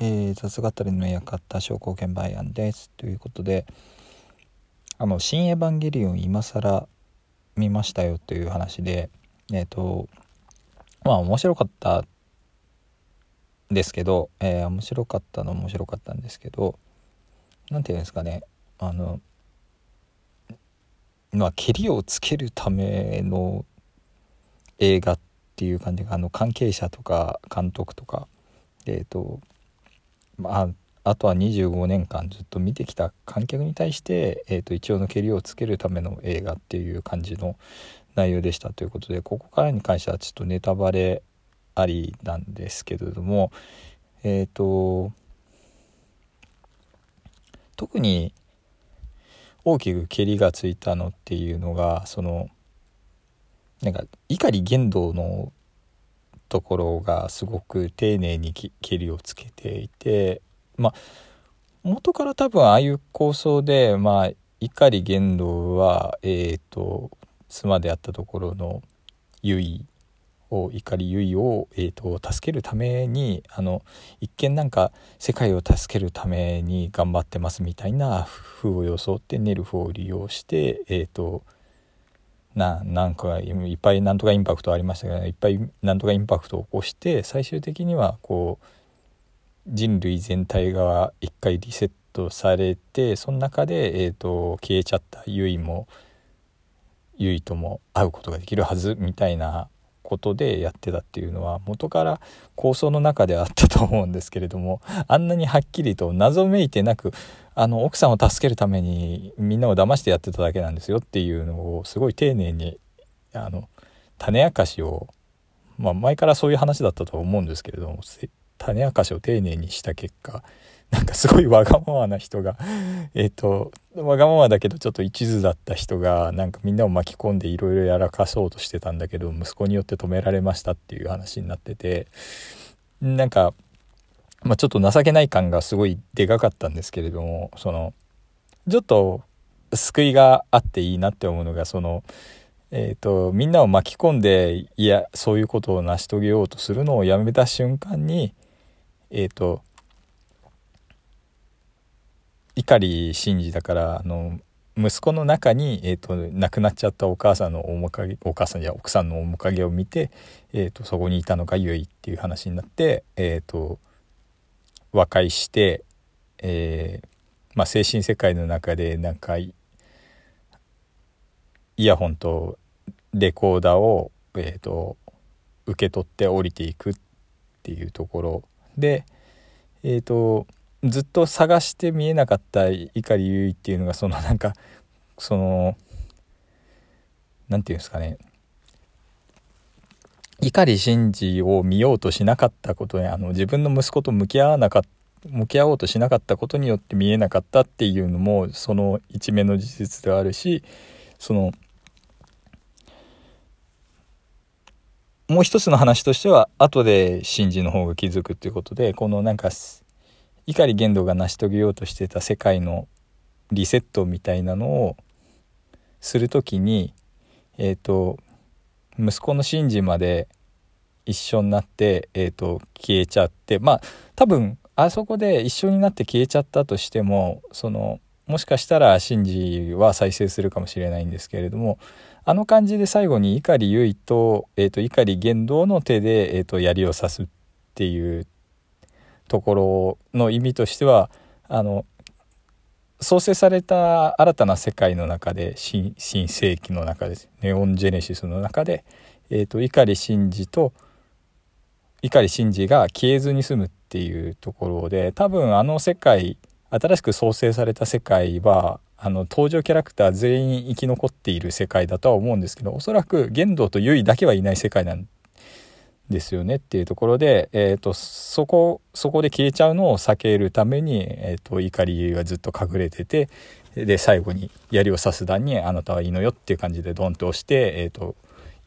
えー、雑語りの館証拠券売案です。ということであの「新エヴァンゲリオン今更見ましたよ」という話でえっ、ー、とまあ面白かったですけど、えー、面白かったの面白かったんですけど何て言うんですかねあのまあけりをつけるための映画っていう感じがあの関係者とか監督とかえっ、ー、とまああとは25年間ずっと見てきた観客に対して、えーと、一応のけりをつけるための映画っていう感じの内容でしたということでここからに関してはちょっとネタバレありなんですけれどもえっ、ー、と特に大きくけりがついたのっていうのがそのなんか碇玄道のところがすごく丁寧にけりをつけていてまあ元から多分ああいう構想でまあ碇玄道はえっ、ー、と妻であったところの結衣を碇結衣を、えーと、助けるためにあの一見なんか世界を助けるために頑張ってますみたいな風を装ってネルフを利用してえっ、ー、とななんかいっぱいなんとかインパクトありましたけどいっぱいなんとかインパクトを起こして最終的にはこう人類全体が一回リセットされてその中で、えーと、消えちゃったユイもユイとも会うことができるはずみたいなことでやってたっていうのは元から構想の中であったと思うんですけれどもあんなにはっきりと謎めいてなくあの奥さんを助けるためにみんなを騙してやってただけなんですよっていうのをすごい丁寧にあの種明かしを、まあ、前からそういう話だったと思うんですけれども種明かしを丁寧にした結果 なんかすごいわがままな人が えっとわがままだけどちょっと一途だった人がなんかみんなを巻き込んでいろいろやらかそうとしてたんだけど息子によって止められましたっていう話になっててなんか、まあ、ちょっと情けない感がすごいでかかったんですけれどもそのちょっと救いがあっていいなって思うのがそのえーと、みんなを巻き込んでいやそういうことを成し遂げようとするのをやめた瞬間にえっ、ー、と碇シンジだからあの息子の中に、えーと、亡くなっちゃったお母さんの面影お母さんや奥さんの面影を見て、えーと、そこにいたのがゆいっていう話になって、えーと、和解して、えーまあ、精神世界の中でなんかイヤホンとレコーダーを、えー、と受け取って降りていくっていうところ。でえ、ー、とずっと探して見えなかった碇結衣っていうのがそのなんかその何て言うんですかね。碇シンジを見ようとしなかったことにあの自分の息子と向き合わなかった向き合おうとしなかったことによって見えなかったっていうのもその一面の事実であるしそのもう一つの話としては後でシンジの方が気づくっていうことでこのなんか碇玄道が成し遂げようとしてた世界のリセットみたいなのをする時にえっ、ー、と息子のシンジまで一緒になって、えーと、消えちゃってまあ多分あそこで一緒になって消えちゃったとしてもそのもしかしたらシンジは再生するかもしれないんですけれどもあの感じで最後に碇結衣と,、えーと、碇玄道の手で、えーと槍を刺すっていうところの意味としてはあの創生された新たな世界の中で新世紀の中です。ネオンジェネシスの中で、えーと、碇シンジと碇シンジが消えずに済むっていうところで多分あの世界新しく創生された世界はあの登場キャラクター全員生き残っている世界だとは思うんですけどおそらく玄道と結衣だけはいない世界なんですよねっていうところで、えーと、そこそこで消えちゃうのを避けるために、えーと、怒りがずっと隠れててで最後に槍を刺す段に「あなたはいいのよ」っていう感じでドンと押して、えーと、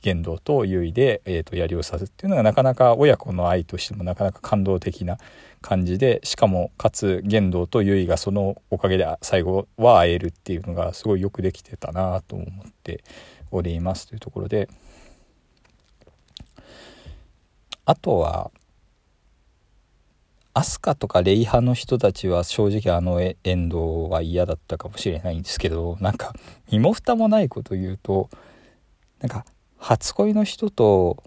言動と優位で、えー、と槍を刺すっていうのがなかなか親子の愛としてもなかなか感動的な感じでしかもかつ言動と優位がそのおかげで最後は会えるっていうのがすごいよくできてたなと思っておりますというところで。あとはアスカとかレイ派の人たちは正直あのエンドは嫌だったかもしれないんですけどなんか身も蓋もないこと言うとなんか初恋の人と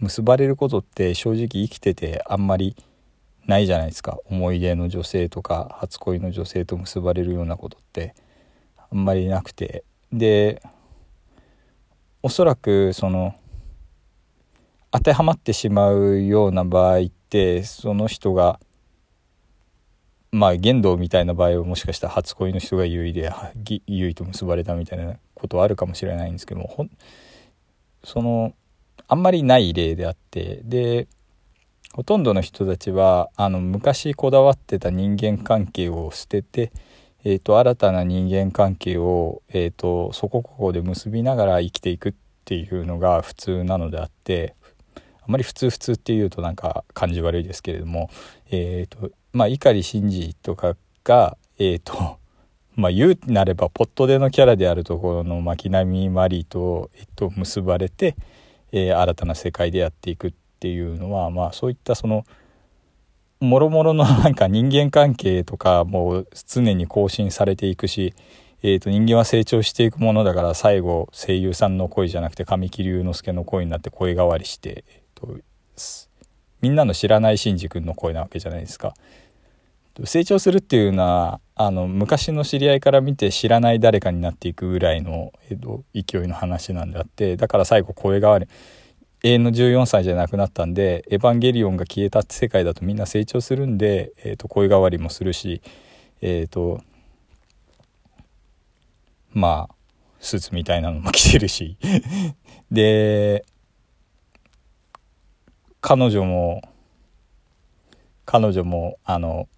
結ばれることって正直生きててあんまりないじゃないですか。思い出の女性とか初恋の女性と結ばれるようなことってあんまりなくて。でおそらくその当てはまってしまうような場合ってその人がまあ言動みたいな場合はもしかしたら初恋の人が優位で優位と結ばれたみたいなことはあるかもしれないんですけどもそのあんまりない例であってでほとんどの人たちはあの昔こだわってた人間関係を捨てて、えーと、新たな人間関係を、えーとそこここで結びながら生きていくっていうのが普通なのであってあまり普通普通っていうとなんか感じ悪いですけれども、えーとまあ、碇シンジとかが、えーと まあ、言うなればポットでのキャラであるところの巻波マリーと、えっと、結ばれて、えー、新たな世界でやっていくっていうのは、まあ、そういったそのもろもろの なんか人間関係とかもう常に更新されていくし、えー、と人間は成長していくものだから最後声優さんの声じゃなくて神木隆之介の声になって声変わりして、とみんなの知らないシンジ君の声なわけじゃないですか。成長するっていうのはあの昔の知り合いから見て知らない誰かになっていくぐらいの、えっと、勢いの話なんであってだから最後声変わり永遠の14歳じゃなくなったんで「エヴァンゲリオン」が消えた世界だとみんな成長するんで、えっと、声変わりもするしえっ、とまあスーツみたいなのも着てるしで彼女も彼女もあの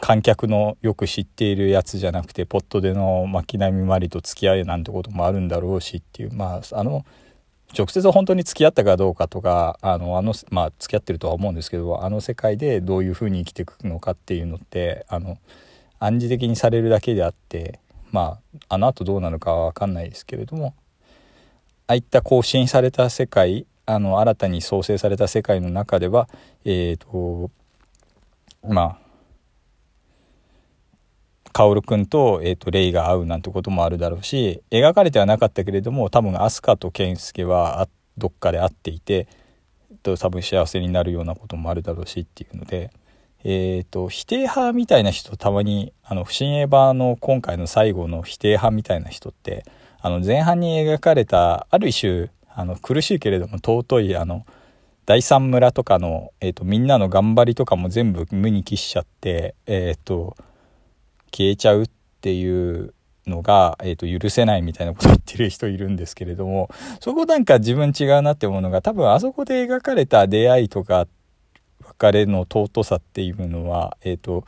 観客のよく知っているやつじゃなくてポットでの巻波まりと付き合いなんてこともあるんだろうしっていうまああの直接本当に付き合ったかどうかとかあのあのまあ付き合ってるとは思うんですけどあの世界でどういうふうに生きていくのかっていうのってあの暗示的にされるだけであってまああの後どうなるかは分かんないですけれどもああいった更新された世界あの新たに創生された世界の中ではえっ、ー、とまあ薫君と,、えーと、レイが会うなんてこともあるだろうし描かれてはなかったけれども多分飛鳥と健介はどっかで会っていて、と、多分幸せになるようなこともあるだろうしっていうので、えーと、否定派みたいな人たまにあの不審エヴァの今回の最後の否定派みたいな人ってあの前半に描かれたある一種あの苦しいけれども尊いあの第三村とかの、えーと、みんなの頑張りとかも全部無に帰しちゃって、えーと、消えちゃうっていうのが、えーと、許せないみたいなこと言ってる人いるんですけれどもそこなんか自分違うなって思うのが多分あそこで描かれた出会いとか別れの尊さっていうのは、えーと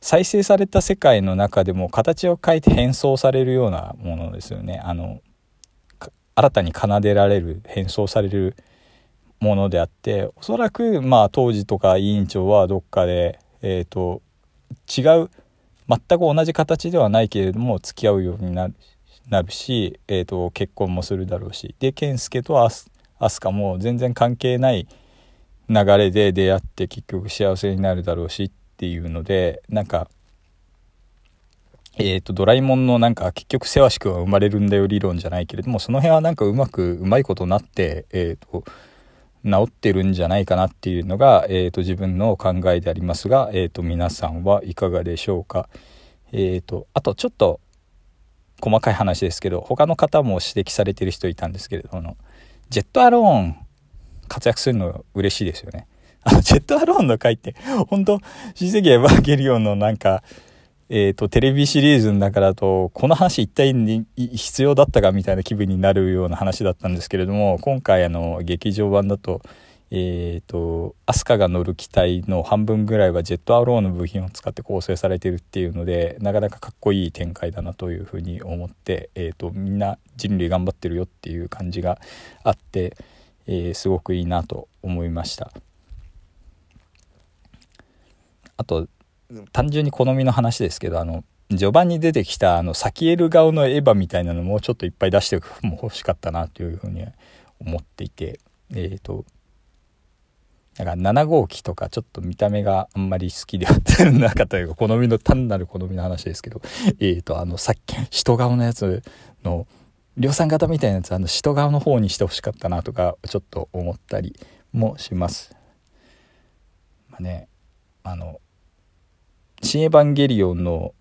再生された世界の中でも形を変えて変装されるようなものですよね。あの新たに奏でられる変装されるものであっておそらくまあ当時とか委員長はどっかで、えーと、違う全く同じ形ではないけれども付き合うようになるなるし、えーと、結婚もするだろうしで健介と飛鳥も全然関係ない流れで出会って結局幸せになるだろうしっていうのでなんかえっ、ー、と、ドラえもんのなんか結局せわしくは生まれるんだよ理論じゃないけれども、その辺はなんかうまく、うまいことなって、えっ、ー、と、治ってるんじゃないかなっていうのが、えっ、ー、と、自分の考えでありますが、えっ、と、皆さんはいかがでしょうか。えっ、と、あとちょっと細かい話ですけど、他の方も指摘されてる人いたんですけれども、ジェットアローン活躍するの嬉しいですよね。あの、ジェットアローンの回って、本当親戚エヴァンゲリオンのなんか、えっ、と、テレビシリーズの中だと、この話一体に必要だったかみたいな気分になるような話だったんですけれども、今回あの、劇場版だと、えっ、ー、と、アスカが乗る機体の半分ぐらいはジェットアローの部品を使って構成されてるっていうので、なかなかかっこいい展開だなというふうに思って、えっ、ー、と、みんな人類頑張ってるよっていう感じがあって、えー、すごくいいなと思いました。あと単純に好みの話ですけどあの序盤に出てきたあのサキエル顔のエヴァみたいなのもうちょっといっぱい出して も欲しかったなというふうに思っていてえっ、ー、とだから7号機とかちょっと見た目があんまり好きではなかったというか好みの単なる好みの話ですけどえっ、ー、とあのさっき人顔のやつの量産型みたいなやつあの人顔の方にしてほしかったなとかちょっと思ったりもします。まあねあの「新エヴァンゲリオン」の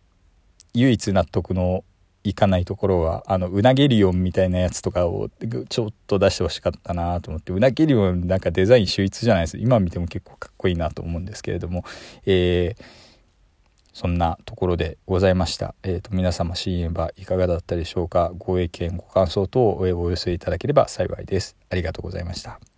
唯一納得のいかないところはあのうなげリオンみたいなやつとかをちょっと出してほしかったなと思ってうなげリオンなんかデザイン秀逸じゃないです今見ても結構かっこいいなと思うんですけれども、えー、そんなところでございました。えーと、皆様新エヴァいかがだったでしょうか？ご意見ご感想等をお寄せいただければ幸いです。ありがとうございました。